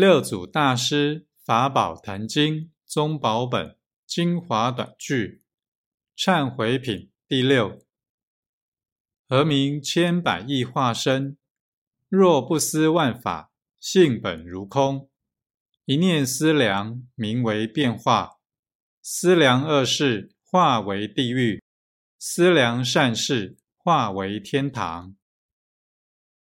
六祖大师法宝坛经宗宝本精华短句忏悔品第六。何名千百亿化身若不思万法性本如空。一念思量名为变化思量恶事化为地狱思量善事化为天堂。